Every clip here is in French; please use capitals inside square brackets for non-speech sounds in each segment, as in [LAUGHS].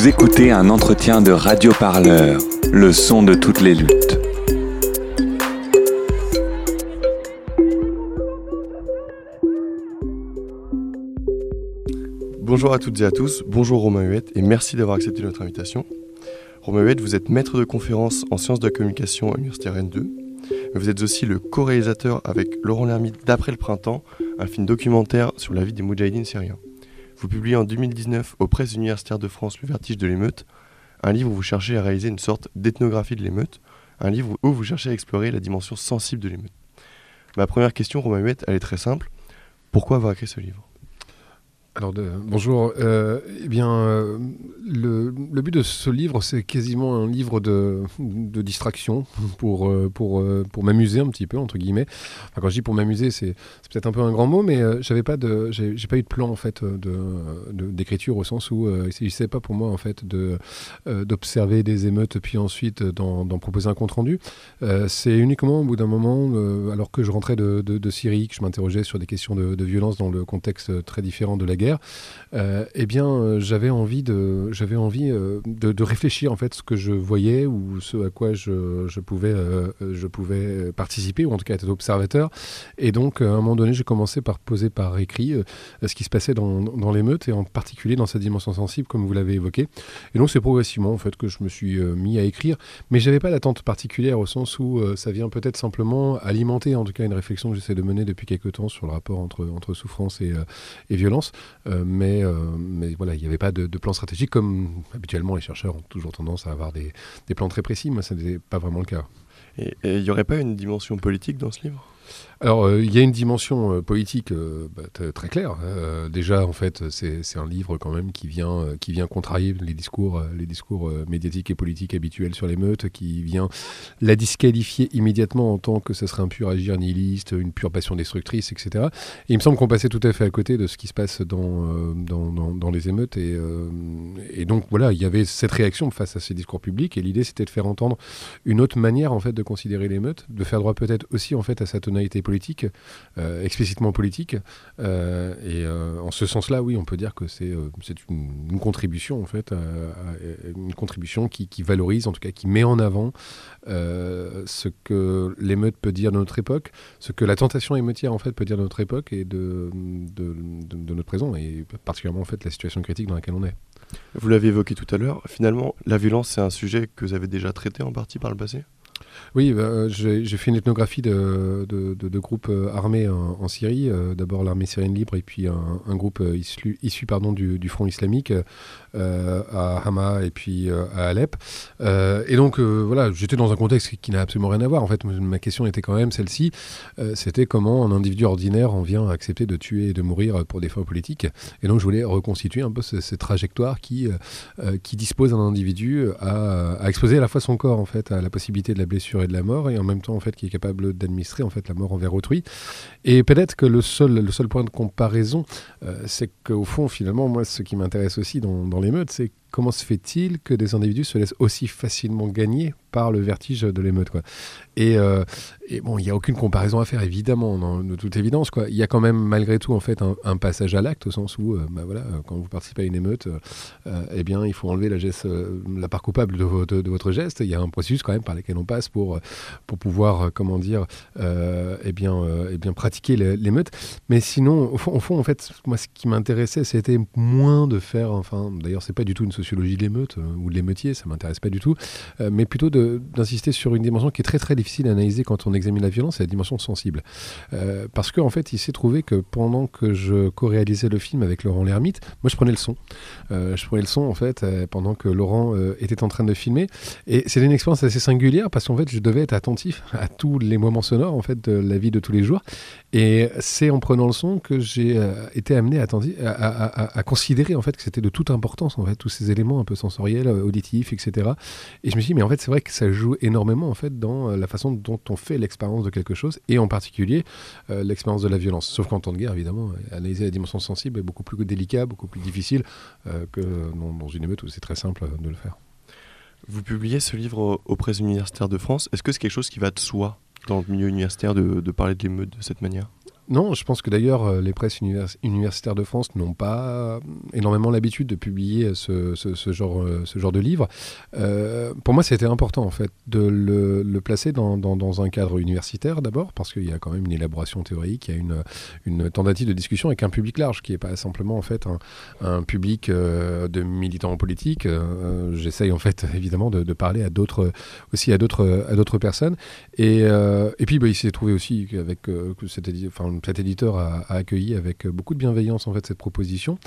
Vous écoutez un entretien de Radio Parleur, le son de toutes les luttes. Bonjour à toutes et à tous, bonjour Romain Huette et merci d'avoir accepté notre invitation. Romain Huette, vous êtes maître de conférence en sciences de la communication à l'Université Rennes 2. Mais vous êtes aussi le co-réalisateur avec Laurent Lermite d'Après le printemps, un film documentaire sur la vie des Moudjahidines syriens. Vous publiez en 2019 aux presses universitaires de France Le Vertige de l'émeute, un livre où vous cherchez à réaliser une sorte d'ethnographie de l'émeute, un livre où vous cherchez à explorer la dimension sensible de l'émeute. Ma première question, Romain Huette, elle est très simple. Pourquoi avoir écrit ce livre? Alors, de- bonjour. Euh, eh bien, euh, le, but de ce livre, c'est quasiment un livre de, de distraction pour, euh, pour, pour m'amuser un petit peu, entre guillemets. Enfin, quand je dis pour m'amuser, c'est peut-être un peu un grand mot, mais euh, j'avais pas de, j'ai pas eu de plan en fait de- de- d'écriture au sens où il s'agissait pas pour moi en fait de d'observer des émeutes puis ensuite d'en proposer un compte rendu. C'est uniquement au bout d'un moment, alors que je rentrais de, de- de Syrie, que je m'interrogeais sur des questions de, de violence dans le contexte très différent de la guerre, euh, eh bien, euh, j'avais envie de, j'avais envie euh, de, réfléchir en fait ce que je voyais ou ce à quoi je, je pouvais, je pouvais participer ou en tout cas être observateur. Et donc, à un moment donné, j'ai commencé par poser par écrit ce qui se passait dans, dans l'émeute et en particulier dans sa dimension sensible, comme vous l'avez évoqué. Et donc, c'est progressivement en fait que je me suis mis à écrire, mais j'avais pas d'attente particulière au sens où ça vient peut-être simplement alimenter en tout cas une réflexion que j'essaie de mener depuis quelques temps sur le rapport entre, entre souffrance et violence. Euh, mais, euh, mais voilà, il n'y avait pas de, de plan stratégique comme habituellement les chercheurs ont toujours tendance à avoir des, plans très précis. Moi, ça n'était pas vraiment le cas. Et il n'y aurait pas une dimension politique dans ce livre? Alors, euh, il y a une dimension euh, politique euh, bah, très claire. Euh, déjà, en fait, c'est un livre quand même qui vient, qui vient contrarier les discours, les discours médiatiques et politiques habituels sur l'émeute, qui vient la disqualifier immédiatement en tant que ce serait un pur agir nihiliste, une pure passion destructrice, etc. Et il me semble qu'on passait tout à fait à côté de ce qui se passe dans, dans, dans- les émeutes. Et, et donc, voilà, il y avait cette réaction face à ces discours publics. Et l'idée, c'était de faire entendre une autre manière, en fait, de considérer l'émeute, de faire droit peut-être aussi, en fait, à sa tonalité politique, euh, explicitement politique. Euh, et euh, en ce sens-là, oui, on peut dire que c'est une, une contribution, en fait, à- une contribution qui, valorise, en tout cas, qui met en avant ce que l'émeute peut dire de notre époque, ce que la tentation émeutière, en fait, peut dire de notre époque et de, de, de- de notre présent, et particulièrement, en fait, la situation critique dans laquelle on est. Vous l'avez évoqué tout à l'heure, finalement, la violence, c'est un sujet que vous avez déjà traité en partie par le passé? Oui, bah, euh, j'ai fait une ethnographie de, de, groupes euh, armés en, Syrie. euh, D'abord l'armée syrienne libre et puis un, groupe issu, du, Front islamique à Hama et puis à Alep. Et donc voilà, j'étais dans un contexte qui, qui n'a absolument rien à voir. En fait, ma question était quand même celle-ci. C'était comment un individu ordinaire en vient à accepter de tuer et de mourir pour des fins politiques. Et donc je voulais reconstituer un peu ce- cette trajectoire qui, euh, euh, qui dispose un individu à, à exposer à la fois son corps en fait à la possibilité de la blessure et de la mort et en même temps en fait qui est capable d'administrer en fait la mort envers autrui. Et peut-être que le seul le seul point de comparaison euh, c'est qu'au fond finalement moi ce qui m'intéresse aussi dans, dans l'émeute c'est comment se fait-il que des individus se laissent aussi facilement gagner par le vertige de l'émeute euh, et bon il n'y a aucune comparaison à faire évidemment de toute évidence il y a quand même malgré tout en fait un, passage à l'acte au sens où euh, bah voilà quand vous participez à une émeute euh, euh, eh bien, il faut enlever la, geste, la part coupable de, vo- de- de votre geste. Il y a un processus quand même par lequel on passe pour, pour pouvoir, comment dire, eh bien, eh bien, pratiquer l'émeute. Mais sinon, au fond, au fond, en fait, moi, ce qui m'intéressait, c'était moins de faire, enfin, d'ailleurs, c'est pas du tout une sociologie de l'émeute euh, ou de l'émeutier, ça m'intéresse pas du tout, euh, mais plutôt d'insister sur une dimension qui est très très difficile à analyser quand on examine la violence, c'est la dimension sensible. Euh, parce qu'en fait, il s'est trouvé que pendant que je co-réalisais le film avec Laurent Lermite, moi, je prenais le son. Je prenais le son en fait pendant que Laurent était en train de filmer et c'était une expérience assez singulière parce qu'en fait je devais être attentif à tous les moments sonores en fait de la vie de tous les jours et c'est en prenant le son que j'ai été amené à- à- à considérer en fait que c'était de toute importance en fait tous ces éléments un peu sensoriels, euh, auditifs, etc. Et je me suis dit, mais en fait, c'est vrai que ça joue énormément en fait dans euh, la façon dont on fait l'expérience de quelque chose, et en particulier euh, l'expérience de la violence. Sauf qu'en temps de guerre, évidemment, analyser la dimension sensible est beaucoup plus délicat, beaucoup plus difficile que dans, dans une émeute où c'est très simple de le faire. Vous publiez ce livre au- aux de France. Est-ce que c'est quelque chose qui va de soi dans le milieu universitaire de parler de l'émeute de cette manière? Non, je pense que d'ailleurs euh, les presses univers- universitaires de France n'ont pas euh, énormément l'habitude de publier ce, euh, genre de livre. Pour moi, c'était important en fait de le, placer dans, un cadre universitaire d'abord, parce qu'il y a quand même une élaboration théorique, il y a une, tentative de discussion avec un public large, qui n'est pas simplement en fait un, public de militants politiques. Euh, J'essaye en fait [LAUGHS] évidemment de, parler à d'autres aussi à d'autres personnes. Et, puis bah, il s'est trouvé aussi édi- enfin, cet éditeur a, accueilli avec beaucoup de bienveillance en fait cette proposition.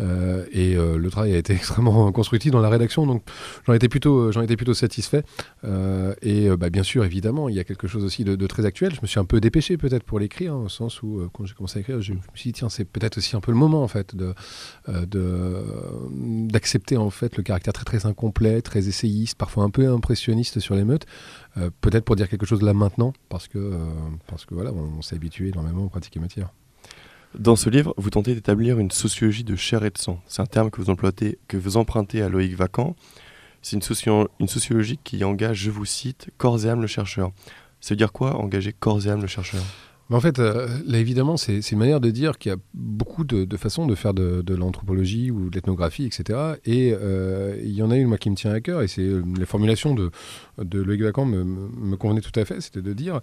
Euh, et euh, le travail a été [LAUGHS] extrêmement constructif dans la rédaction, donc j'en étais plutôt j'en étais plutôt satisfait. Euh, et euh, bah, bien sûr évidemment il y a quelque chose aussi de, très actuel. Je me suis un peu dépêché peut-être pour l'écrire, hein, au sens où euh, quand j'ai commencé à écrire, je me suis dit tiens c'est peut-être aussi un peu le moment en fait euh, de- d'accepter en fait le caractère très très incomplet, très essayiste, parfois un peu impressionniste sur l'émeute, euh, peut-être pour dire quelque chose là maintenant, parce que euh, parce que voilà, on, s'est habitué énormément aux pratiques et matières. Dans ce livre, vous tentez d'établir une sociologie de chair et de sang. C'est un terme que vous, empruntez à Loïc Vacan. C'est une, une sociologie qui engage, je vous cite, corps et âme le chercheur. Ça veut dire quoi, engager corps et âme le chercheur? Mais en fait, euh, là évidemment, c'est une manière de dire qu'il y a beaucoup de, de façons de faire de, de l'anthropologie ou de l'ethnographie, etc. Et euh, il y en a une, moi, qui me tient à cœur, et c'est euh, la formulation de, de Loïc Vacan me, me- convenait tout à fait, c'était de dire,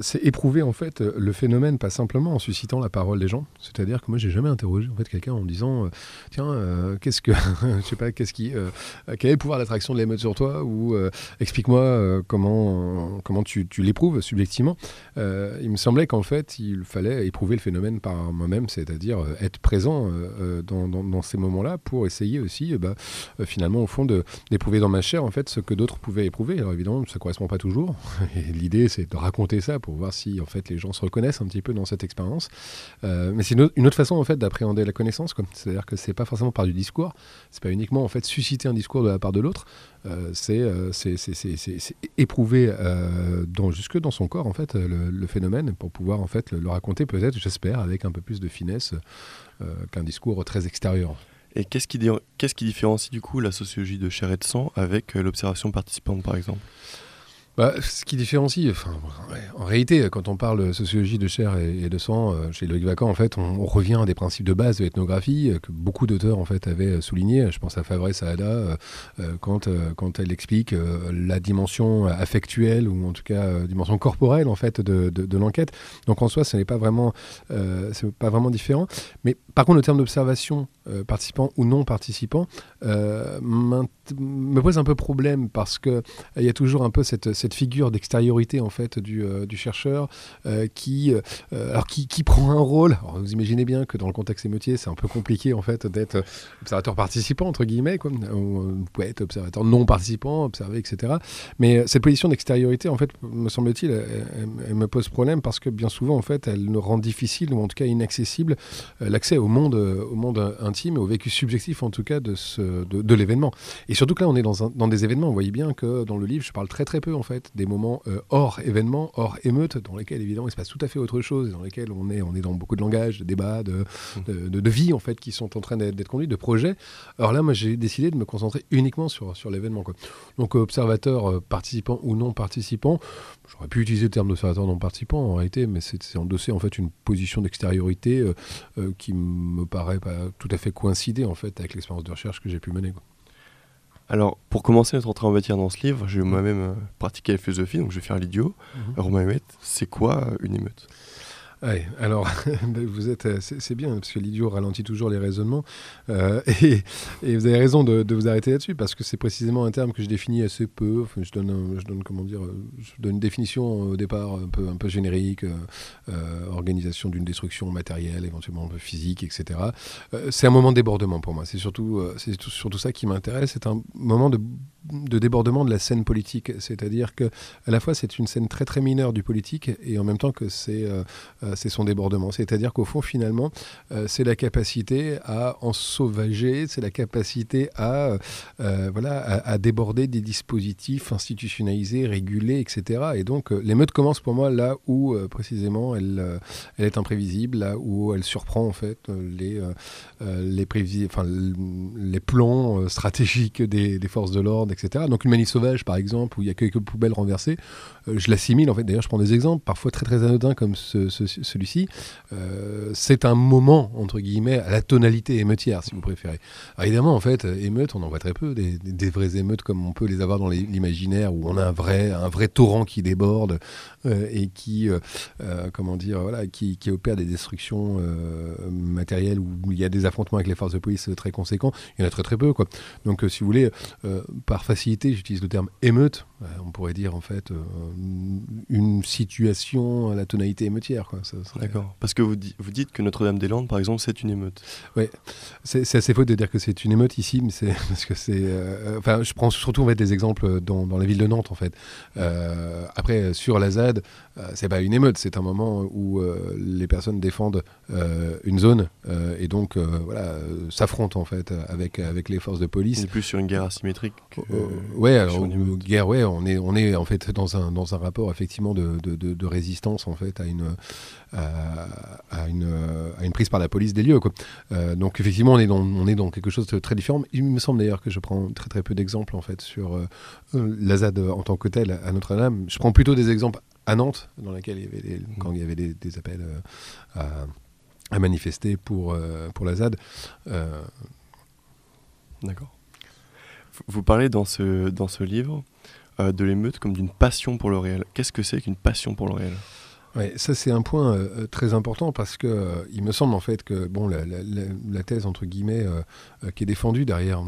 c'est éprouver en fait le phénomène, pas simplement en suscitant la parole des gens. C'est-à-dire que moi, j'ai jamais interrogé en fait quelqu'un en me disant, tiens, euh, qu'est-ce que, [LAUGHS] je sais pas, qu'est-ce qui, quel est le pouvoir d'attraction de l'émeute sur toi, ou explique-moi comment, comment tu, tu l'éprouves subjectivement. Il me semblait qu'en fait, il fallait éprouver le phénomène par moi-même, c'est-à-dire euh, être présent euh, euh, dans, ces moments-là pour essayer aussi, bah, finalement, au fond, d'éprouver dans ma chair en fait ce que d'autres pouvaient éprouver. Alors évidemment, ça correspond pas toujours. [LAUGHS] L'idée, c'est de raconter ça pour voir si en fait les gens se reconnaissent un petit peu dans cette expérience. Mais c'est une, autre- façon en fait d'appréhender la connaissance. C'est-à-dire que c'est pas forcément par du discours, c'est pas uniquement en fait susciter un discours de la part de l'autre. C'est éprouver jusque dans son corps en fait le, le phénomène pour pouvoir en fait le, raconter peut-être j'espère avec un peu plus de finesse euh, qu'un discours très extérieur. Et qu'est-ce qui, qu'est-ce qui différencie du coup la sociologie de chair et de sang avec euh, l'observation participante par exemple? Bah, ce qui différencie, en réalité, quand on parle sociologie de chair et, de sang, euh, chez Loïc Vacan, en fait, on, revient à des principes de base de l'ethnographie euh, que beaucoup d'auteurs en fait avaient souligné. Je pense à Favre Saada euh, euh, quand euh, quand elle explique euh, la dimension affectuelle ou en tout cas euh, dimension corporelle en fait de, de, l'enquête. Donc en soi, ce n'est pas vraiment euh, c'est pas vraiment différent. Mais par contre, le terme d'observation, euh, participant ou non participant, euh, m'int- me pose un peu problème parce que il y a toujours un peu cette, cette figure d'extériorité en fait du, euh, chercheur euh, qui, euh, alors qui, qui prend un rôle. Alors, vous imaginez bien que dans le contexte émeutier, c'est un peu compliqué en fait d'être observateur participant entre guillemets, quoi. Ou, euh, vous pouvez être observateur non participant, observer, etc. Mais euh, cette position d'extériorité, en fait, me semble-t-il, me pose problème parce que bien souvent, en fait, elle nous rend difficile ou en tout cas inaccessible euh, l'accès au monde, euh, au monde intime et au vécu subjectif en tout cas de, de, l'événement. Surtout que là, on est dans, des événements. Vous voyez bien que dans le livre, je parle très très peu en fait des moments euh, hors événement, hors émeute, dans lesquels évidemment il se passe tout à fait autre chose, dans lesquels on est, dans beaucoup de langage, de débats, de, de, vie en fait qui sont en train d'être conduits, de projets. Alors là, moi, j'ai décidé de me concentrer uniquement sur, l'événement. Donc, observateur euh, participant ou non participant, j'aurais pu utiliser le terme d'observateur non participant en réalité, mais c'est endosser en fait une position d'extériorité euh, euh, qui me paraît pas tout à fait coïncider en fait avec l'expérience de recherche que j'ai pu mener. Alors, pour commencer notre entrée en matière dans ce livre, j'ai moi-même euh, pratiqué la philosophie, donc je vais faire l'idiot. Romain Huette, c'est quoi euh, une émeute? Alors, [LAUGHS] vous êtes, euh, c'est bien, parce que l'idiot ralentit toujours les raisonnements. Euh, et, vous avez raison de, vous arrêter là-dessus, parce que c'est précisément un terme que je définis assez peu. Je, donne comment dire, euh, je donne une définition au départ un peu, un peu générique, organisation d'une destruction matérielle, éventuellement physique, etc. C'est un moment de débordement pour moi. C'est surtout, c'est tout- surtout ça qui m'intéresse. C'est un moment de de débordement de la scène politique. C'est-à-dire que à la fois c'est une scène très très mineure du politique et en même temps que c'est euh, euh, son débordement. C'est-à-dire qu'au fond finalement euh, c'est la capacité à en sauvager, c'est la capacité à voilà à, déborder des dispositifs institutionnalisés, régulés, etc. Et donc l'émeute commence pour moi là où précisément elle elle est imprévisible, là où elle surprend en fait les les les plans stratégiques des, des forces de l'ordre, Donc une manif sauvage, par exemple, où il y a quelques poubelles renversées, euh, je l'assimile, en fait, d'ailleurs je prends des exemples, parfois très très anodins comme celui-ci, euh, c'est un moment, entre guillemets, à la tonalité émeutière, si vous préférez. Alors, évidemment, en fait, émeutes, on en voit très peu, des, vraies émeutes comme on peut les avoir dans l'imaginaire, où on a un vrai, un vrai torrent qui déborde euh, et qui, comment dire, voilà, qui, qui, opère des destructions matérielles, où il y a des affrontements avec les forces de police très conséquents, il y en a très très peu, quoi. Donc, si vous voulez, par facilité, j'utilise le terme émeute, on pourrait dire en fait une situation à la tonalité émeutière. D'accord. Parce que vous, vous dites que Notre-Dame-des-Landes, par exemple, c'est une émeute. Oui, c'est assez faux de dire que c'est une émeute ici, mais c'est [LAUGHS] parce que c'est. Euh, enfin, je prends surtout en fait, des exemples dans, dans la ville de Nantes, en fait. Euh, après, sur la ZAD, euh, c'est pas une émeute, c'est un moment où les personnes défendent une zone et donc voilà s'affrontent en fait avec avec les forces de police. C'est plus sur une guerre asymétrique. ouais, alors, guerre, ouais, on est on est en fait dans un dans un rapport effectivement de, de, résistance en fait à une, à, une, à une prise par la police des lieux. Quoi. Euh, donc effectivement, on est, dans, on est dans quelque chose de très différent. Il me semble d'ailleurs que je prends très très peu d'exemples en fait sur euh, euh, la ZAD en tant que telle à Notre-Dame. Je prends plutôt des exemples à Nantes, dans laquelle il y avait quand il y avait des, des appels à, à, manifester pour, pour la ZAD. D'accord. Vous parlez dans ce, dans ce livre euh, de l'émeute comme d'une passion pour le réel. Qu'est-ce que c'est qu'une passion pour le réel Ça c'est un point euh, euh, très important parce que euh, il me semble en fait que bon la, thèse entre guillemets qui est défendue derrière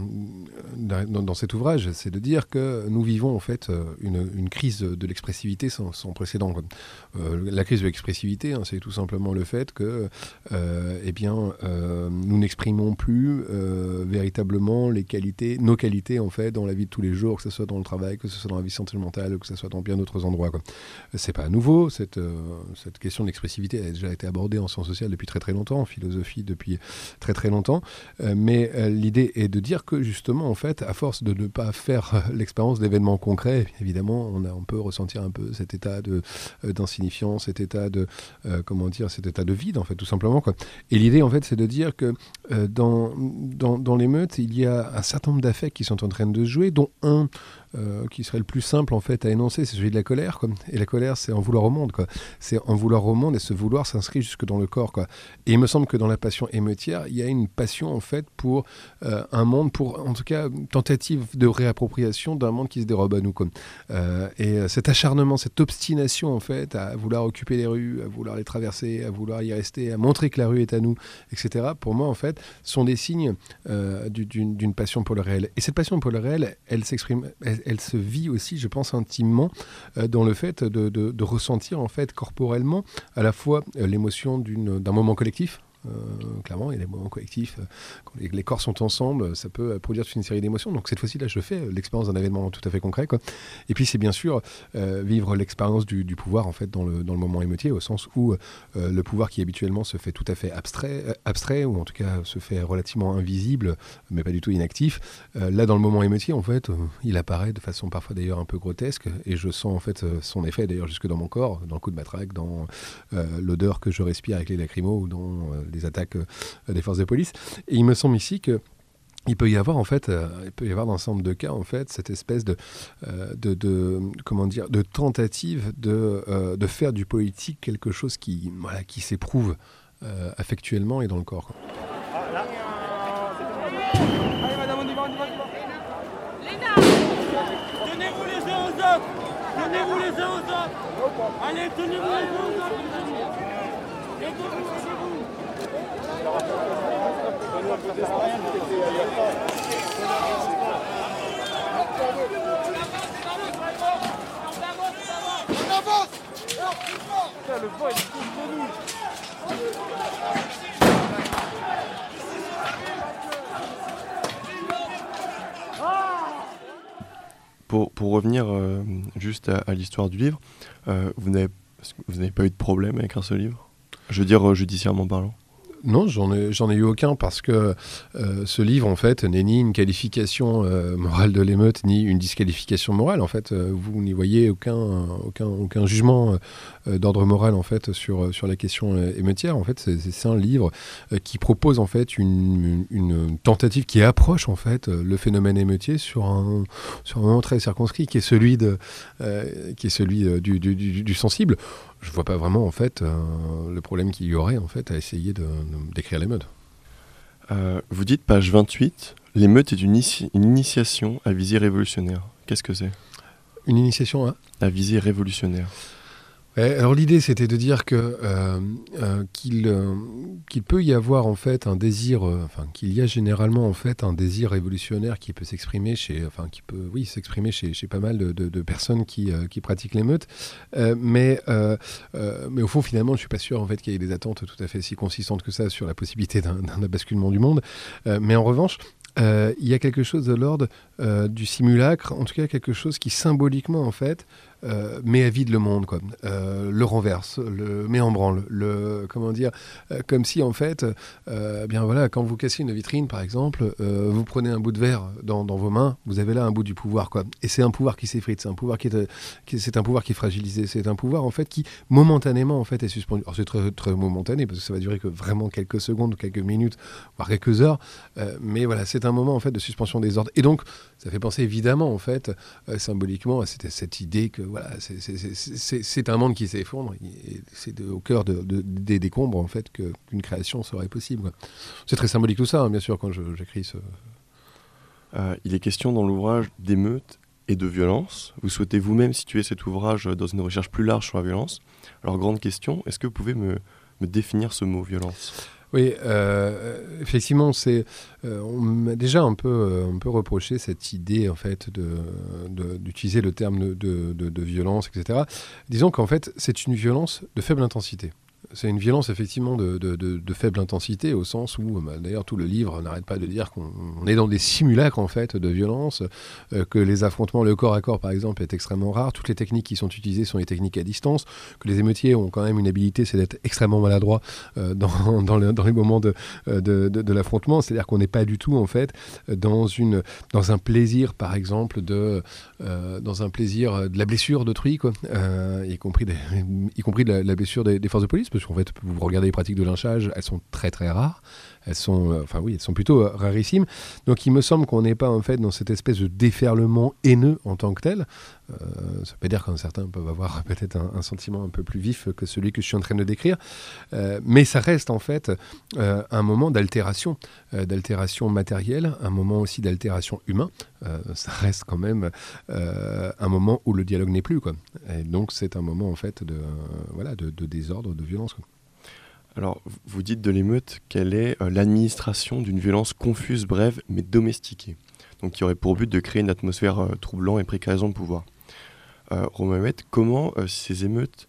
dans, cet ouvrage, c'est de dire que nous vivons en fait une, crise de l'expressivité sans, précédent. la crise de l'expressivité, hein, c'est tout simplement le fait que eh bien nous n'exprimons plus véritablement les qualités, nos qualités en fait dans la vie de tous les jours, que ce soit dans le travail, que ce soit dans la vie sentimentale, que ce soit dans bien d'autres endroits. C'est pas nouveau cette cette question de l'expressivité a déjà été abordée en sciences sociales depuis très très longtemps, en philosophie depuis très très longtemps. Euh, mais euh, l'idée est de dire que justement, en fait, à force de ne pas faire euh, l'expérience d'événements concrets, évidemment, on, peut ressentir un peu cet état de d'insignifiance, cet état de comment dire, cet état de vide, en fait, tout simplement. Et l'idée, en fait, c'est de dire que dans, dans, dans l'émeute, il y a un certain nombre d'affects qui sont en train de jouer, dont un euh, qui serait le plus simple en fait à énoncer, c'est celui de la colère. Quoi. Et la colère, c'est en vouloir au monde. C'est en vouloir au monde et ce vouloir s'inscrit jusque dans le corps. Quoi. Et il me semble que dans la passion émeutière, il y a une passion en fait pour euh, un monde, pour en tout cas tentative de réappropriation d'un monde qui se dérobe à nous. Quoi. Euh, et cet acharnement, cette obstination en fait à vouloir occuper les rues, à vouloir les traverser, à vouloir y rester, à montrer que la rue est à nous, etc. Pour moi en fait, sont des signes d'une passion pour le réel. Et cette passion pour le réel, elle s'exprime, se vit aussi, je pense, intimement euh, dans le fait de, ressentir en fait corporellement à la fois euh, l'émotion d'un moment collectif, clairement, il y a des moments collectifs. Euh, quand les, corps sont ensemble, ça peut euh, produire toute une série d'émotions. Donc cette fois-ci, là, je fais l'expérience d'un événement tout à fait concret. Quoi. Et puis c'est bien sûr vivre l'expérience du, pouvoir en fait dans le, dans le moment émotier, au sens où le pouvoir qui habituellement se fait tout à fait abstrait, abstrait, ou en tout cas se fait relativement invisible, mais pas du tout inactif. là, dans le moment émotier, en fait, il apparaît de façon parfois d'ailleurs un peu grotesque, et je sens en fait son effet d'ailleurs jusque dans mon corps, dans le coup de matraque, dans l'odeur que je respire avec les lacrymos ou dans des attaques euh, des forces de police. Et il me semble ici que il peut y avoir en fait, euh, il peut y avoir dans un nombre de cas en fait cette espèce de, euh, de, comment dire, de tentative de, de faire du politique quelque chose qui, voilà, qui s'éprouve affectuellement et dans le corps. Allez y va. Tenez-vous les uns aux autres Tenez-vous les uns aux autres Allez, tenez-vous les uns aux autres pour, pour revenir euh, juste à, l'histoire du livre, euh, vous n'avez pas eu de problème avec un seul livre? Je veux dire euh, judiciairement parlant. Non, j'en ai, ai eu aucun parce que euh, ce livre, en fait, n'est ni une qualification euh, morale de l'émeute, ni une disqualification morale. En fait, euh, vous n'y voyez aucun, aucun, aucun jugement d'ordre moral, en fait, sur, sur la question émeutière. En fait, c'est, un livre qui propose, en fait, une, tentative qui approche, en fait, le phénomène émeutier sur un, sur un moment très circonscrit, qui est celui, de, qui est celui du, du, du sensible. Je vois pas vraiment, en fait, euh, le problème qu'il y aurait, en fait, à essayer de, de- d'écrire l'émeute. Euh, vous dites, page 28, l'émeute est une, initiation à visée révolutionnaire. Qu'est-ce que c'est? Une initiation à? À visée révolutionnaire. Ouais, alors l'idée c'était de dire que euh, euh, qu'il euh, qu'il peut y avoir en fait un désir, enfin qu'il y a généralement en fait un désir révolutionnaire qui peut s'exprimer chez, enfin qui peut, oui, s'exprimer chez, pas mal de, personnes qui, pratiquent l'émeute, mais mais au fond finalement je suis pas sûr en fait qu'il y ait des attentes tout à fait si consistantes que ça sur la possibilité d'un basculement du monde, mais en revanche il y a quelque chose de l'ordre du simulacre, en tout cas quelque chose qui symboliquement en fait euh, met à vide le monde, quoi. Euh, le renverse, le met en branle, le comment dire, euh, comme si en fait, euh, bien voilà, quand vous cassez une vitrine par exemple, vous prenez un bout de verre dans, vos mains, vous avez là un bout du pouvoir, quoi. Et c'est un pouvoir qui s'effrite, c'est un pouvoir qui est, c'est un pouvoir qui est fragilisé, c'est un pouvoir en fait qui momentanément en fait est suspendu. C'est très, très momentané parce que ça va durer que vraiment quelques secondes, quelques minutes, voire quelques heures, mais voilà, c'est un moment en fait de suspension des ordres. Et donc ça fait penser évidemment en fait symboliquement à cette idée que voilà, c'est- un monde qui s'effondre c'est au cœur de- de- des décombres en fait qu'une création serait possible. C'est très symbolique tout ça, hein, bien sûr, quand j'écris ce. Euh, il est question dans l'ouvrage d'émeute et de violence. Vous souhaitez vous-même situer cet ouvrage dans une recherche plus large sur la violence? Alors, grande question, est-ce que vous pouvez me définir ce mot violence? Oui, euh, effectivement, c'est euh, on m'a déjà un peu, euh, un peu reproché cette idée en fait de de- d'utiliser le terme de, de- de- de violence, etc. Disons qu'en fait, c'est une violence de faible intensité. C'est une violence effectivement de, faible intensité au sens où, bah, d'ailleurs, tout le livre n'arrête pas de dire qu'on on est dans des simulacres en fait de violence, euh, que les affrontements, le corps à corps par exemple, est extrêmement rare. Toutes les techniques qui sont utilisées sont les techniques à distance. Que les émeutiers ont quand même une habilité, c'est d'être extrêmement maladroits euh, [LAUGHS] dans, dans, le- dans les moments de, euh, de, l'affrontement. C'est-à-dire qu'on n'est pas du tout en fait dans un plaisir, par exemple, de dans un plaisir de la blessure d'autrui, quoi, y compris y compris de la, blessure des forces de police, parce qu'en fait, vous regardez les pratiques de lynchage, elles sont très très rares. Elles sont, euh, enfin oui, elles sont plutôt euh, rarissimes. Donc il me semble qu'on n'est pas en fait dans cette espèce de déferlement haineux en tant que tel. Euh, ça veut dire qu'un certains peuvent avoir [LAUGHS] peut-être un, sentiment un peu plus vif que celui que je suis en train de décrire, Euh, mais ça reste en fait un moment d'altération, d'altération matérielle, un moment aussi d'altération humain. Ça reste quand même un moment où le dialogue n'est plus, quoi. Et donc c'est un moment en fait de, voilà, de, désordre, de violence. Alors, vous dites de l'émeute qu'elle est euh, l'administration d'une violence confuse, brève, mais domestiquée. Donc, qui aurait pour but de créer une atmosphère euh, troublant et précarisant le pouvoir. Euh, Romain comment ces émeutes,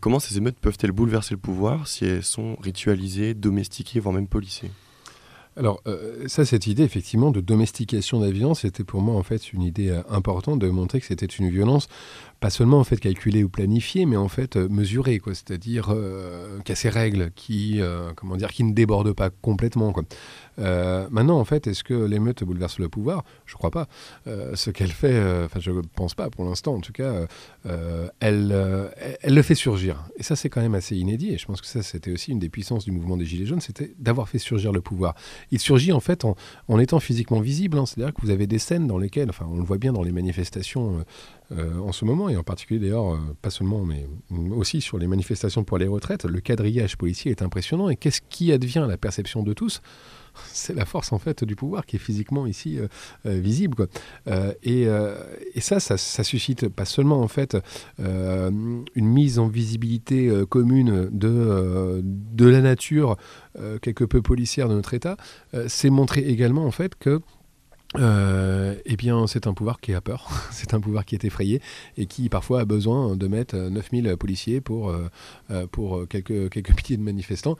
comment ces émeutes peuvent-elles bouleverser le pouvoir si elles sont ritualisées, domestiquées, voire même policées? Alors, ça, cette idée, effectivement, de domestication de la violence, c'était pour moi, en fait, une idée importante de montrer que c'était une violence, pas seulement, en fait, calculée ou planifiée, mais en fait, euh, mesurée, quoi. C'est-à-dire, euh, qui a ses règles, qui, euh, comment dire, qui ne déborde pas complètement, quoi. Euh, maintenant, en fait, est-ce que l'émeute bouleverse le pouvoir? Je crois pas. Ce qu'elle fait, enfin, je pense pas pour l'instant, en tout cas, elle, elle, le fait surgir. Et ça, c'est quand même assez inédit. Et je pense que ça, c'était aussi une des puissances du mouvement des Gilets jaunes, c'était d'avoir fait surgir le pouvoir. Il surgit en fait en, étant physiquement visible. hein. C'est-à-dire que vous avez des scènes dans lesquelles, enfin, on le voit bien dans les manifestations en ce moment, et en particulier d'ailleurs, euh, pas seulement, mais aussi sur les manifestations pour les retraites, le quadrillage policier est impressionnant. Et qu'est-ce qui advient à la perception de tous? [LAUGHS] C'est la force en fait du pouvoir qui est physiquement ici euh, euh, visible quoi. Euh, et, euh, ça, ça, suscite pas seulement en fait euh, une mise en visibilité euh, commune de, euh, de la nature euh, quelque peu policière de notre État, euh, c'est montrer également en fait que euh, eh bien, c'est un pouvoir qui a peur, [LAUGHS] c'est un pouvoir qui est effrayé et qui parfois a besoin de mettre 9000 policiers pour, pour quelques, quelques [LAUGHS] milliers de manifestants.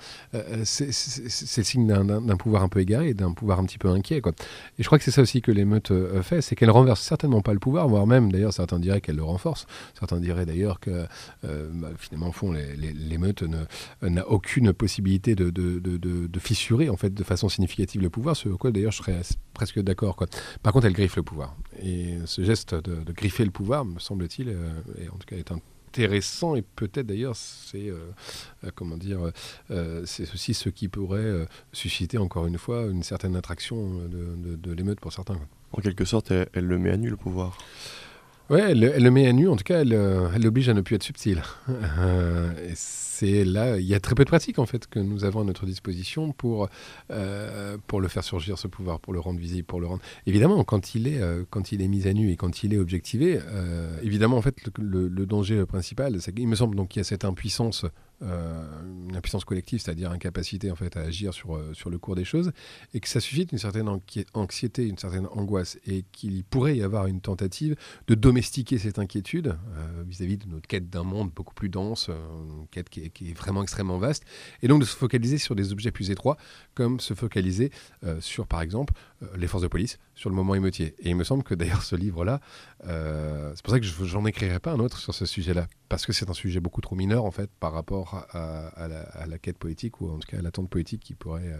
c'est le signe d'un pouvoir un peu égaré, d'un pouvoir un petit peu inquiet. Quoi. Et je crois que c'est ça aussi que l'émeute fait, c'est qu'elle renverse certainement pas le pouvoir, voire même, d'ailleurs, certains diraient qu'elle le renforce. Certains diraient d'ailleurs que, bah, finalement, au fond, l'émeute n'a aucune possibilité de, de, de, fissurer, en fait, de façon significative le pouvoir, sur quoi d'ailleurs je serais presque d'accord. Par contre, elle griffe le pouvoir. Et ce geste de, griffer le pouvoir, me semble-t-il, euh, en tout cas est intéressant et peut-être d'ailleurs c'est euh, euh, comment dire c'est aussi ce qui pourrait susciter encore une fois une certaine attraction de, l'émeute pour certains. En quelque sorte, elle, le met à nu le pouvoir. Ouais, elle, le met à nu. En tout cas, elle, elle l'oblige à ne plus être subtile. et c'est là, il y a très peu de pratiques en fait que nous avons à notre disposition pour, euh, pour le faire surgir ce pouvoir, pour le rendre visible, pour le rendre. Évidemment, quand il est, euh, quand il est mis à nu et quand il est objectivé, euh, évidemment en fait le, danger principal, c'est qu'il me semble qu'il y a cette impuissance euh, une impuissance collective, c'est-à-dire incapacité en fait à agir sur, euh, sur le cours des choses, et que ça suscite une certaine anxiété, une certaine angoisse, et qu'il pourrait y avoir une tentative de domestiquer cette inquiétude euh, vis-à-vis de notre quête d'un monde beaucoup plus dense, une quête qui est, vraiment extrêmement vaste, et donc de se focaliser sur des objets plus étroits, comme se focaliser sur, par exemple, les forces de police, sur le moment émeutier. Et il me semble que d'ailleurs ce livre-là, c'est pour ça que j'en écrirai pas un autre sur ce sujet-là, parce que c'est un sujet beaucoup trop mineur en fait par rapport à, la, quête politique, ou en tout cas à l'attente politique qui pourrait, euh,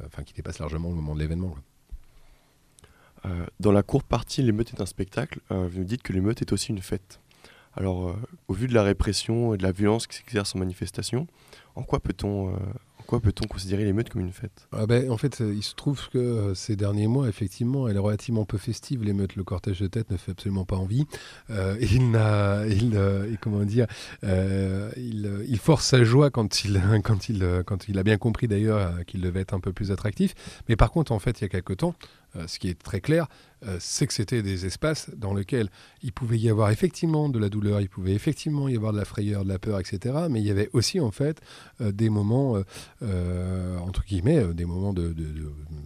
euh, enfin qui dépasse largement le moment de l'événement. Euh, dans la courte partie, l'émeute est un spectacle. vous nous dites que l'émeute est aussi une fête. Alors, au vu de la répression et de la violence qui s'exerce en manifestation, en quoi peut-on pourquoi peut-on considérer l'émeute comme une fête? Ah ben, En fait, il se trouve que euh, ces derniers mois, effectivement, elle est relativement peu festive. L'émeute, le cortège de tête ne fait absolument pas envie. Euh, il euh, force sa joie quand il, [LAUGHS] il, quand il a bien compris d'ailleurs qu'il devait être un peu plus attractif. Mais par contre, en fait, il y a quelque temps, ce qui est très clair, euh, c'est que c'était des espaces dans lesquels il pouvait y avoir effectivement de la douleur, il pouvait effectivement y avoir de la frayeur, de la peur, etc. Mais il y avait aussi en fait euh, des moments, euh, entre guillemets, des moments de,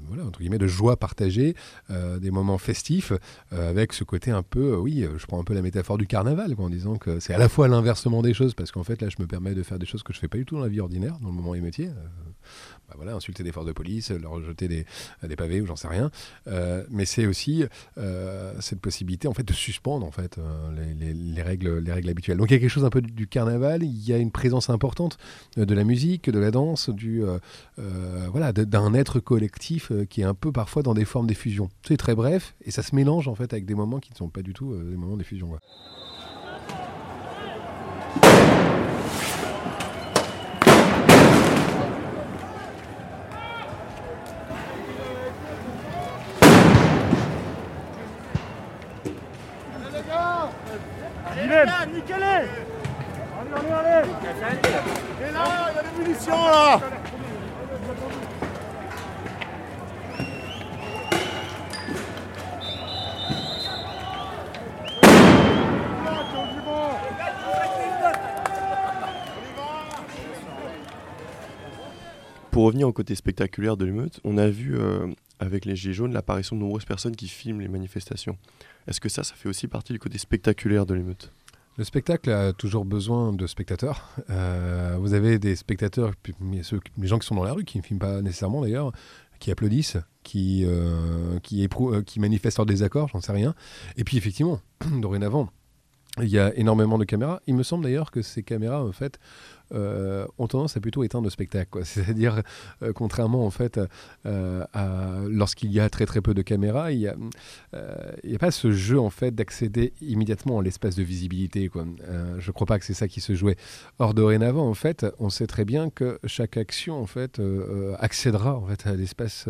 voilà, entre guillemets, de joie partagée, des moments festifs, avec ce côté un peu, oui, je prends un peu la métaphore du carnaval, en disant que c'est à la fois l'inversement des choses, parce qu'en fait là je me permets de faire des choses que je fais pas du tout dans la vie ordinaire, dans le moment émeutier. Bah voilà, insulter des forces de police, leur jeter des, pavés ou j'en sais rien. mais c'est aussi euh, cette possibilité en fait de suspendre en fait euh, les, règles les règles habituelles. Donc il y a quelque chose un peu du carnaval, il y a une présence importante euh, de la musique, de la danse, du voilà d'un être collectif qui est un peu parfois dans des formes d'effusion. C'est très bref et ça se mélange en fait avec des moments qui ne sont pas du tout des moments d'effusion. Pour revenir au côté spectaculaire de l'émeute, on a vu euh, avec les Gilets jaunes l'apparition de nombreuses personnes qui filment les manifestations. Est-ce que ça, ça fait aussi partie du côté spectaculaire de l'émeute? Le spectacle a toujours besoin de spectateurs. Euh, vous avez des spectateurs, les gens qui sont dans la rue, qui ne filment pas nécessairement d'ailleurs, qui applaudissent, qui, qui, euh, qui manifestent leur désaccord, j'en sais rien. Et puis effectivement, [CLEARS THROAT] dorénavant, il y a énormément de caméras. Il me semble d'ailleurs que ces caméras, en fait, euh, ont tendance à plutôt éteindre le spectacle. [LAUGHS] C'est-à-dire, euh, contrairement en fait euh, à lorsqu'il y a très très peu de caméras, il n'y a, pas ce jeu en fait d'accéder immédiatement à l'espace de visibilité. Je ne crois pas que c'est ça qui se jouait. Or dorénavant, en fait, on sait très bien que chaque action en fait accédera en fait à l'espace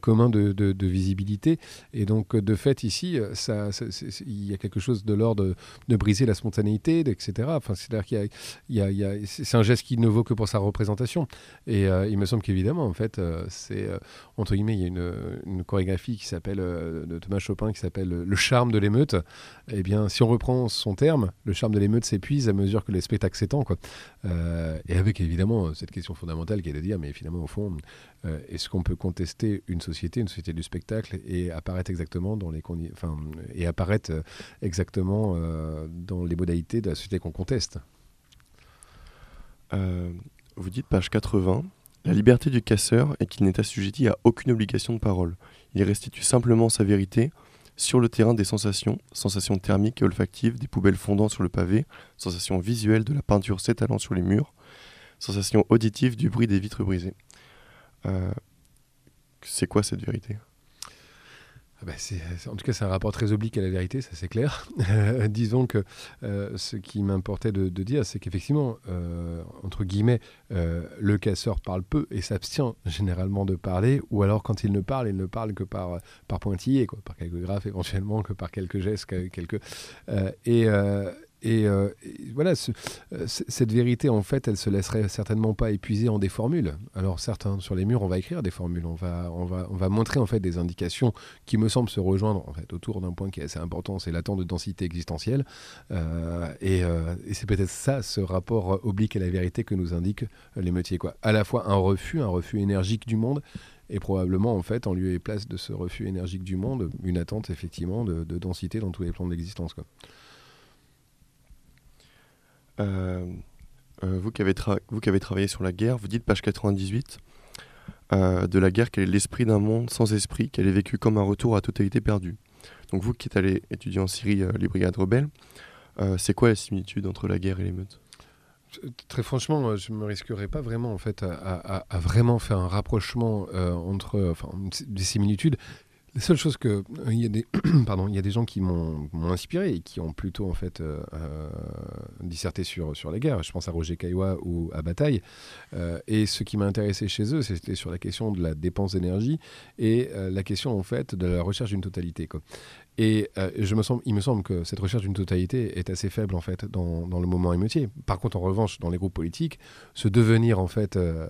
commun de, de, visibilité. Et donc de fait ici, il y a quelque chose de l'ordre de, briser la spontanéité, etc. Enfin, c'est-à-dire qu'il y a, c'est un geste qui ne vaut que pour sa représentation. Et il me semble qu'évidemment, en fait, c'est entre guillemets, il y a une, chorégraphie qui s'appelle de Thomas Chopin qui s'appelle le charme de l'émeute. Eh bien, si on reprend son terme, le charme de l'émeute s'épuise à mesure que les spectacles s'étendent. et avec évidemment cette question fondamentale qui est de dire, mais finalement, au fond, est-ce qu'on peut contester une société, une société du spectacle, et apparaître exactement dans les enfin, et apparaître exactement dans les modalités de la société qu'on conteste? Euh, vous dites, page 80, la liberté du casseur est qu'il n'est assujetti à aucune obligation de parole. Il restitue simplement sa vérité sur le terrain des sensations, sensations thermiques et olfactives des poubelles fondant sur le pavé, sensations visuelles de la peinture s'étalant sur les murs, sensations auditives du bruit des vitres brisées. Euh, c'est quoi cette vérité? Ah bah, en tout cas, c'est un rapport très oblique à la vérité, ça c'est clair. disons que euh, ce qui m'importait de, dire, c'est qu'effectivement, euh, entre guillemets, euh, le casseur parle peu et s'abstient généralement de parler, ou alors quand il ne parle, il ne parle que par, par pointillé, quoi, par quelques graphes éventuellement, que par quelques gestes, quelques... et, euh, et, voilà, euh, cette vérité, en fait, elle se laisserait certainement pas épuiser en des formules. Alors, certains, sur les murs, on va écrire des formules, on va, on va, on va montrer en fait des indications qui me semblent se rejoindre en fait autour d'un point qui est assez important, c'est l'attente de densité existentielle. Euh, et, c'est peut-être ça, ce rapport oblique à la vérité que nous indiquent les métiers, quoi. À la fois un refus, un refus énergique du monde, et probablement en fait en lieu et place de ce refus énergique du monde, une attente effectivement de, de densité dans tous les plans de l'existence. Euh, euh, vous, qui avez travaillé sur la guerre, vous dites, page 98, euh, de la guerre qu'elle est l'esprit d'un monde sans esprit, qu'elle est vécue comme un retour à totalité perdue. Donc vous qui êtes allé étudier en Syrie les brigades rebelles, c'est quoi la similitude entre la guerre et l'émeute? Très franchement, je ne me risquerais pas vraiment en fait à, vraiment faire un rapprochement entre des similitudes. La seule chose que euh, il y a des [CLEARS THROAT] pardon, il y a des gens qui m'ont inspiré et qui ont plutôt en fait euh, euh, disserté sur sur la guerre. Je pense à Roger Caillois ou à Bataille. et ce qui m'a intéressé chez eux, c'était sur la question de la dépense d'énergie et la question en fait de la recherche d'une totalité. Quoi. Et euh, je me semble, il me semble que cette recherche d'une totalité est assez faible en fait dans, le moment émeutier. Par contre, en revanche, dans les groupes politiques, ce devenir en fait, euh,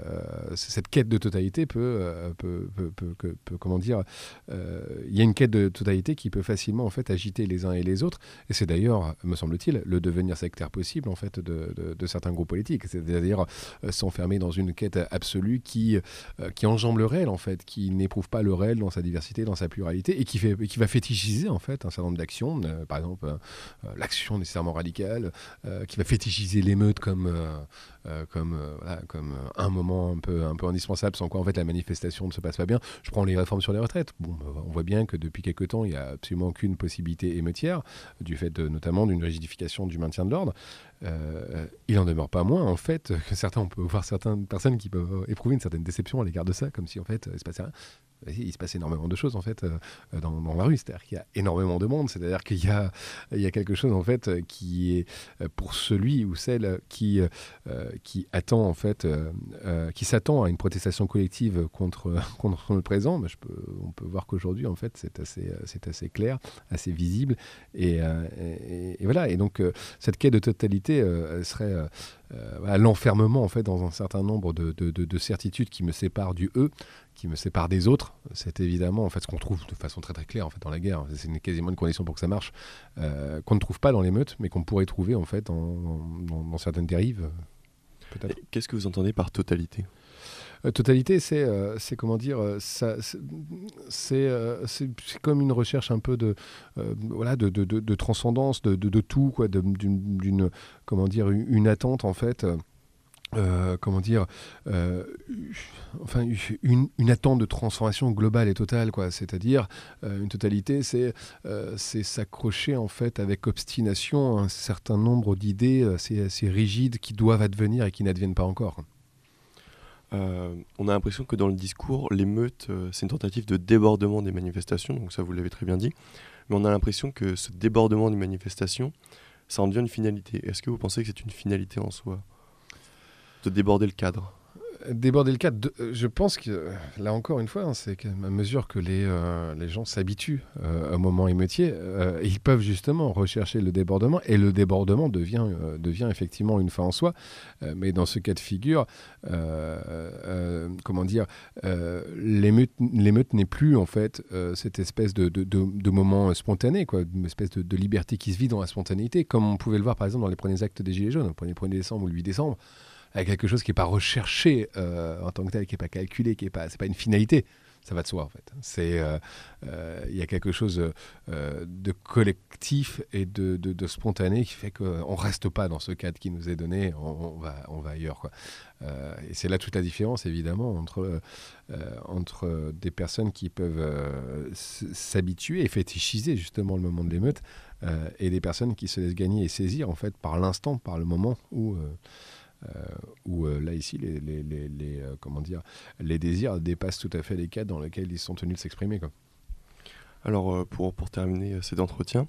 cette quête de totalité peut, euh, peut, peut, peut, comment dire, il y a une quête de totalité qui peut facilement en fait agiter les uns et les autres. Et c'est d'ailleurs, me semble-t-il, le devenir sectaire possible en fait de, de, certains groupes politiques, c'est-à-dire s'enfermer dans une quête absolue qui qui enjambe le réel en fait, qui n'éprouve pas le réel dans sa diversité, dans sa pluralité et qui fait, qui va fétichiser en fait un certain nombre d'actions, euh, par exemple euh, euh, l'action nécessairement radicale, qui va fétichiser l'émeute comme, comme, un moment un peu, un peu indispensable, sans quoi en fait la manifestation ne se passe pas bien. Je prends les réformes sur les retraites. Bon, bah, on voit bien que depuis quelques temps, il n'y a absolument aucune possibilité émeutière, du fait notamment d'une rigidification du maintien de l'ordre. il en demeure pas moins, en fait, [LAUGHS] que certains, on peut voir certaines personnes qui peuvent éprouver une certaine déception à l'égard de ça, comme si en fait il se passait rien il se passe énormément de choses en fait euh, dans, la rue. C'est-à-dire qu'il y a énormément de monde. C'est-à-dire qu'il y a, quelque chose en fait qui est euh, pour celui ou celle qui, euh, attend en fait, qui s'attend à une protestation collective contre, [LAUGHS] contre le présent. On peut voir qu'aujourd'hui en fait c'est assez, c'est assez clair, assez visible. Et, et, voilà. Et donc cette quête de totalité serait l'enfermement en fait dans un certain nombre de, de, de certitudes qui me séparent du eux qui me sépare des autres, c'est évidemment en fait ce qu'on trouve de façon très claire en fait dans la guerre. C'est quasiment une condition pour que ça marche, euh, qu'on ne trouve pas dans l'émeute, mais qu'on pourrait trouver en fait dans, certaines dérives. Qu'est-ce que vous entendez par totalité? euh, Totalité, c'est euh, c'est comment dire, ça, c'est comme une recherche un peu de voilà de, de, de, transcendance, de, tout quoi, d'une comment dire une attente en fait. Euh, comment dire, euh, enfin une, attente de transformation globale et totale, quoi. C'est-à-dire euh, une totalité, c'est s'accrocher en fait avec obstination à un certain nombre d'idées assez rigides qui doivent advenir et qui n'adviennent pas encore. On a l'impression que dans le discours, l'émeute, c'est une tentative de débordement des manifestations, donc ça vous l'avez très bien dit, mais on a l'impression que ce débordement des manifestations, ça en devient une finalité. Est-ce que vous pensez que c'est une finalité en soi de déborder le cadre? Déborder le cadre, euh, je pense que, là encore une fois, hein, c'est qu'à mesure que les, euh, les gens s'habituent euh, au moment émeutier, euh, ils peuvent justement rechercher le débordement, et le débordement devient, devient effectivement une fin en soi. Mais dans ce cas de figure, comment dire, l'émeute n'est plus en fait cette espèce de, de, de- moment spontané, quoi, une espèce de, liberté qui se vit dans la spontanéité, comme on pouvait le voir par exemple dans les premiers actes des Gilets jaunes, le 1er, 1er décembre ou le 8 décembre avec quelque chose qui n'est pas recherché euh, en tant que tel, qui n'est pas calculé, qui n'est pas, c'est pas une finalité. Ça va de soi en fait. Euh, euh, il y a quelque chose de collectif et de, de- spontané qui fait qu'on reste pas dans ce cadre qui nous est donné, on, va, on va ailleurs et c'est là toute la différence évidemment entre entre des personnes qui peuvent s'habituer et fétichiser justement le moment de l'émeute et des personnes qui se laissent gagner et saisir en fait par l'instant, par le moment où où euh, là ici les, euh, comment dire les désirs dépassent tout à fait les cadres dans lesquels ils sont tenus de s'exprimer. Alors, euh, pour, pour terminer euh, cet entretien,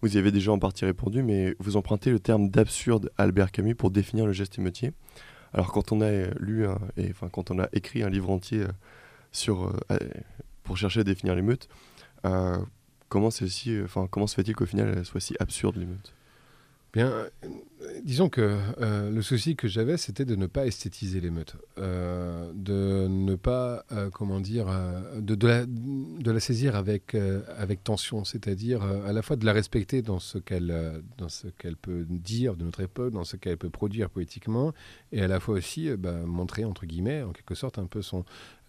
vous y avez déjà en partie répondu, mais vous empruntez le terme d'absurde Albert Camus pour définir le geste émeutier. Alors, quand on a euh, lu, et, enfin, quand on a écrit un livre entier euh, sur, euh, euh, pour chercher à définir l'émeute, euh, comment, euh, enfin, comment se fait-il qu'au final, elle soit si absurde, l'émeute? Bien, euh, disons que euh, le souci que j'avais, c'était de ne pas esthétiser l'émeute, euh, de ne pas, comment dire, de, la, saisir avec, avec tension, c'est-à-dire à la fois de la respecter dans ce qu'elle qu'elle peut dire de notre époque, dans ce qu'elle peut produire poétiquement, et à la fois aussi bah, montrer, entre guillemets, en quelque sorte, un peu son,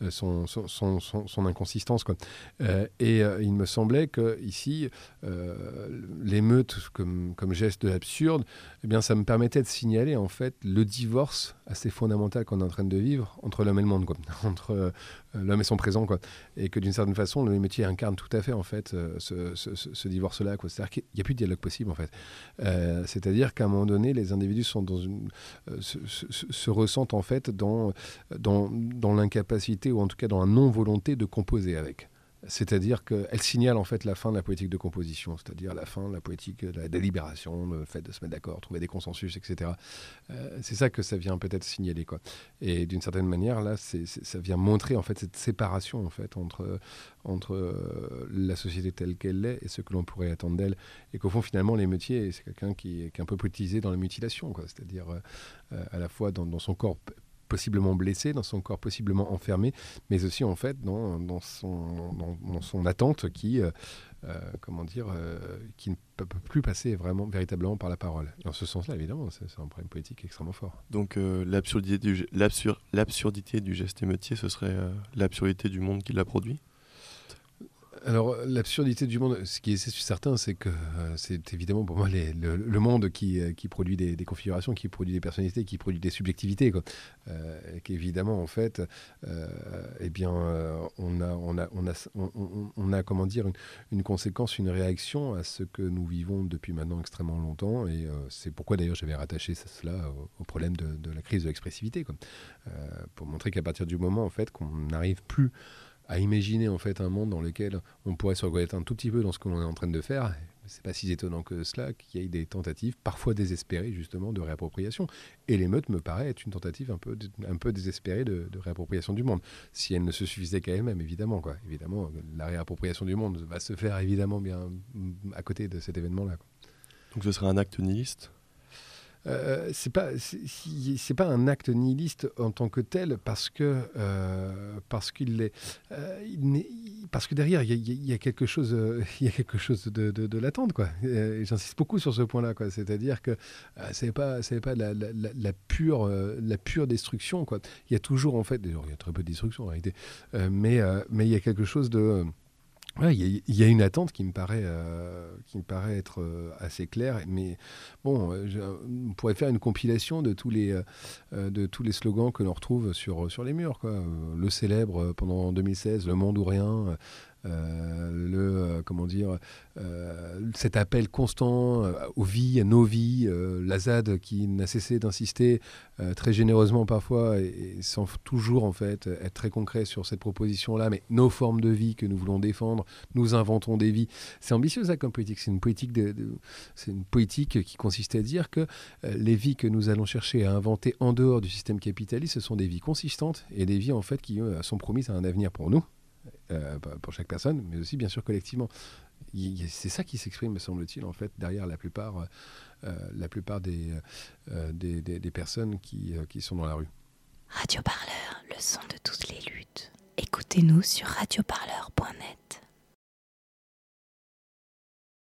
son, son, son, inconsistance. Quoi. Euh, et euh, il me semblait que ici, euh, l'émeute comme, comme geste de l'absurde, eh bien, ça me permettait de signaler en fait le divorce assez fondamental qu'on est en train de vivre entre l'homme et le monde, quoi. [LAUGHS] entre euh, l'homme et son présent, quoi. Et que d'une certaine façon, le métier incarne tout à fait en fait euh, ce, ce- ce- ce divorce-là, quoi. C'est-à-dire qu'il n'y a plus de dialogue possible en fait. Euh, C'est-à-dire qu'à un moment donné, les individus euh, se, se- se- se ressentent en fait dans, dans l'incapacité ou en tout cas dans la non-volonté de composer avec. C'est-à-dire qu'elle signale en fait la fin de la politique de composition, c'est-à-dire la fin de la politique de la délibération, le fait de se mettre d'accord, trouver des consensus, etc. Euh, c'est ça que ça vient peut-être signaler, quoi. Et d'une certaine manière, là, ça vient montrer en fait cette séparation en fait entre entre euh, la société telle qu'elle est et ce que l'on pourrait attendre d'elle, et qu'au fond finalement les métiers, c'est quelqu'un qui, est- un peu politisé dans la mutilation. C'est-à-dire euh, à la fois dans, son corps possiblement blessé, dans son corps possiblement enfermé, mais aussi en fait dans, dans, son, dans, son attente qui, euh, euh, comment dire, euh, qui ne peut plus passer vraiment véritablement par la parole. Dans ce sens-là, évidemment, c'est un problème politique extrêmement fort. Donc, l'absurdité, du, l'absurdité du geste émeutier, ce serait l'absurdité du monde qui l'a produit? Alors, l'absurdité du monde, ce qui est certain, c'est que euh, c'est évidemment pour moi le, monde qui, euh, produit des, configurations, qui produit des personnalités, qui produit des subjectivités. Quoi. Euh, qu'évidemment, en fait, eh bien, on, a, on, a, on, a, on, a, comment dire, une, conséquence, une réaction à ce que nous vivons depuis maintenant extrêmement longtemps. Et c'est pourquoi d'ailleurs j'avais rattaché cela au, problème de, de la crise de l'expressivité. pour montrer qu'à partir du moment en fait, qu'on n'arrive plus à imaginer en fait un monde dans lequel on pourrait se reconnaître un tout petit peu dans ce que l'on est en train de faire. C'est pas si étonnant que cela qu'il y ait des tentatives, parfois désespérées justement, de réappropriation. Et l'émeute me paraît être une tentative un peu, un peu désespérée de, réappropriation du monde. Si elle ne se suffisait qu'à elle-même, évidemment, quoi. Évidemment, la réappropriation du monde va se faire évidemment bien à côté de cet événement-là. Donc, ce serait un acte nihiliste? Euh, c'est pas c'est- pas un acte nihiliste en tant que tel parce que euh, parce qu'il est euh, parce que derrière il y a, quelque chose [LAUGHS] il y quelque chose de, de, de latente quoi. J'insiste beaucoup sur ce point-là quoi. C'est-à-dire que c'est pas c'est pas la, pure la pure destruction quoi. Il y a toujours en fait il y a très peu de destruction en réalité mais mais il y a quelque chose de Il y, a- une attente qui me paraît, euh, qui me paraît être euh, assez claire, mais bon, euh, on pourrait faire une compilation de tous les, de tous les slogans que l'on retrouve sur, sur les murs. Quoi. Le célèbre pendant 2016, Le monde ou rien, le comment dire cet appel constant aux vies, à nos vies, la ZAD qui n'a cessé d'insister très généreusement parfois et, sans toujours en fait être très concret sur cette proposition-là, mais nos formes de vie que nous voulons défendre, nous inventons des vies. C'est ambitieux ça comme politique. C'est une politique c'est une politique qui consiste à dire que les vies que nous allons chercher à inventer en dehors du système capitaliste, ce sont des vies consistantes et des vies en fait qui sont promises à un avenir pour nous, euh, pour chaque personne, mais aussi bien sûr collectivement. C'est ça qui s'exprime, me semble-t-il, en fait, derrière la plupart, euh, la plupart des, euh, des, des, personnes qui, qui sont dans la rue. Radio Parleur, le son de toutes les luttes. Écoutez-nous sur radioparleur.net.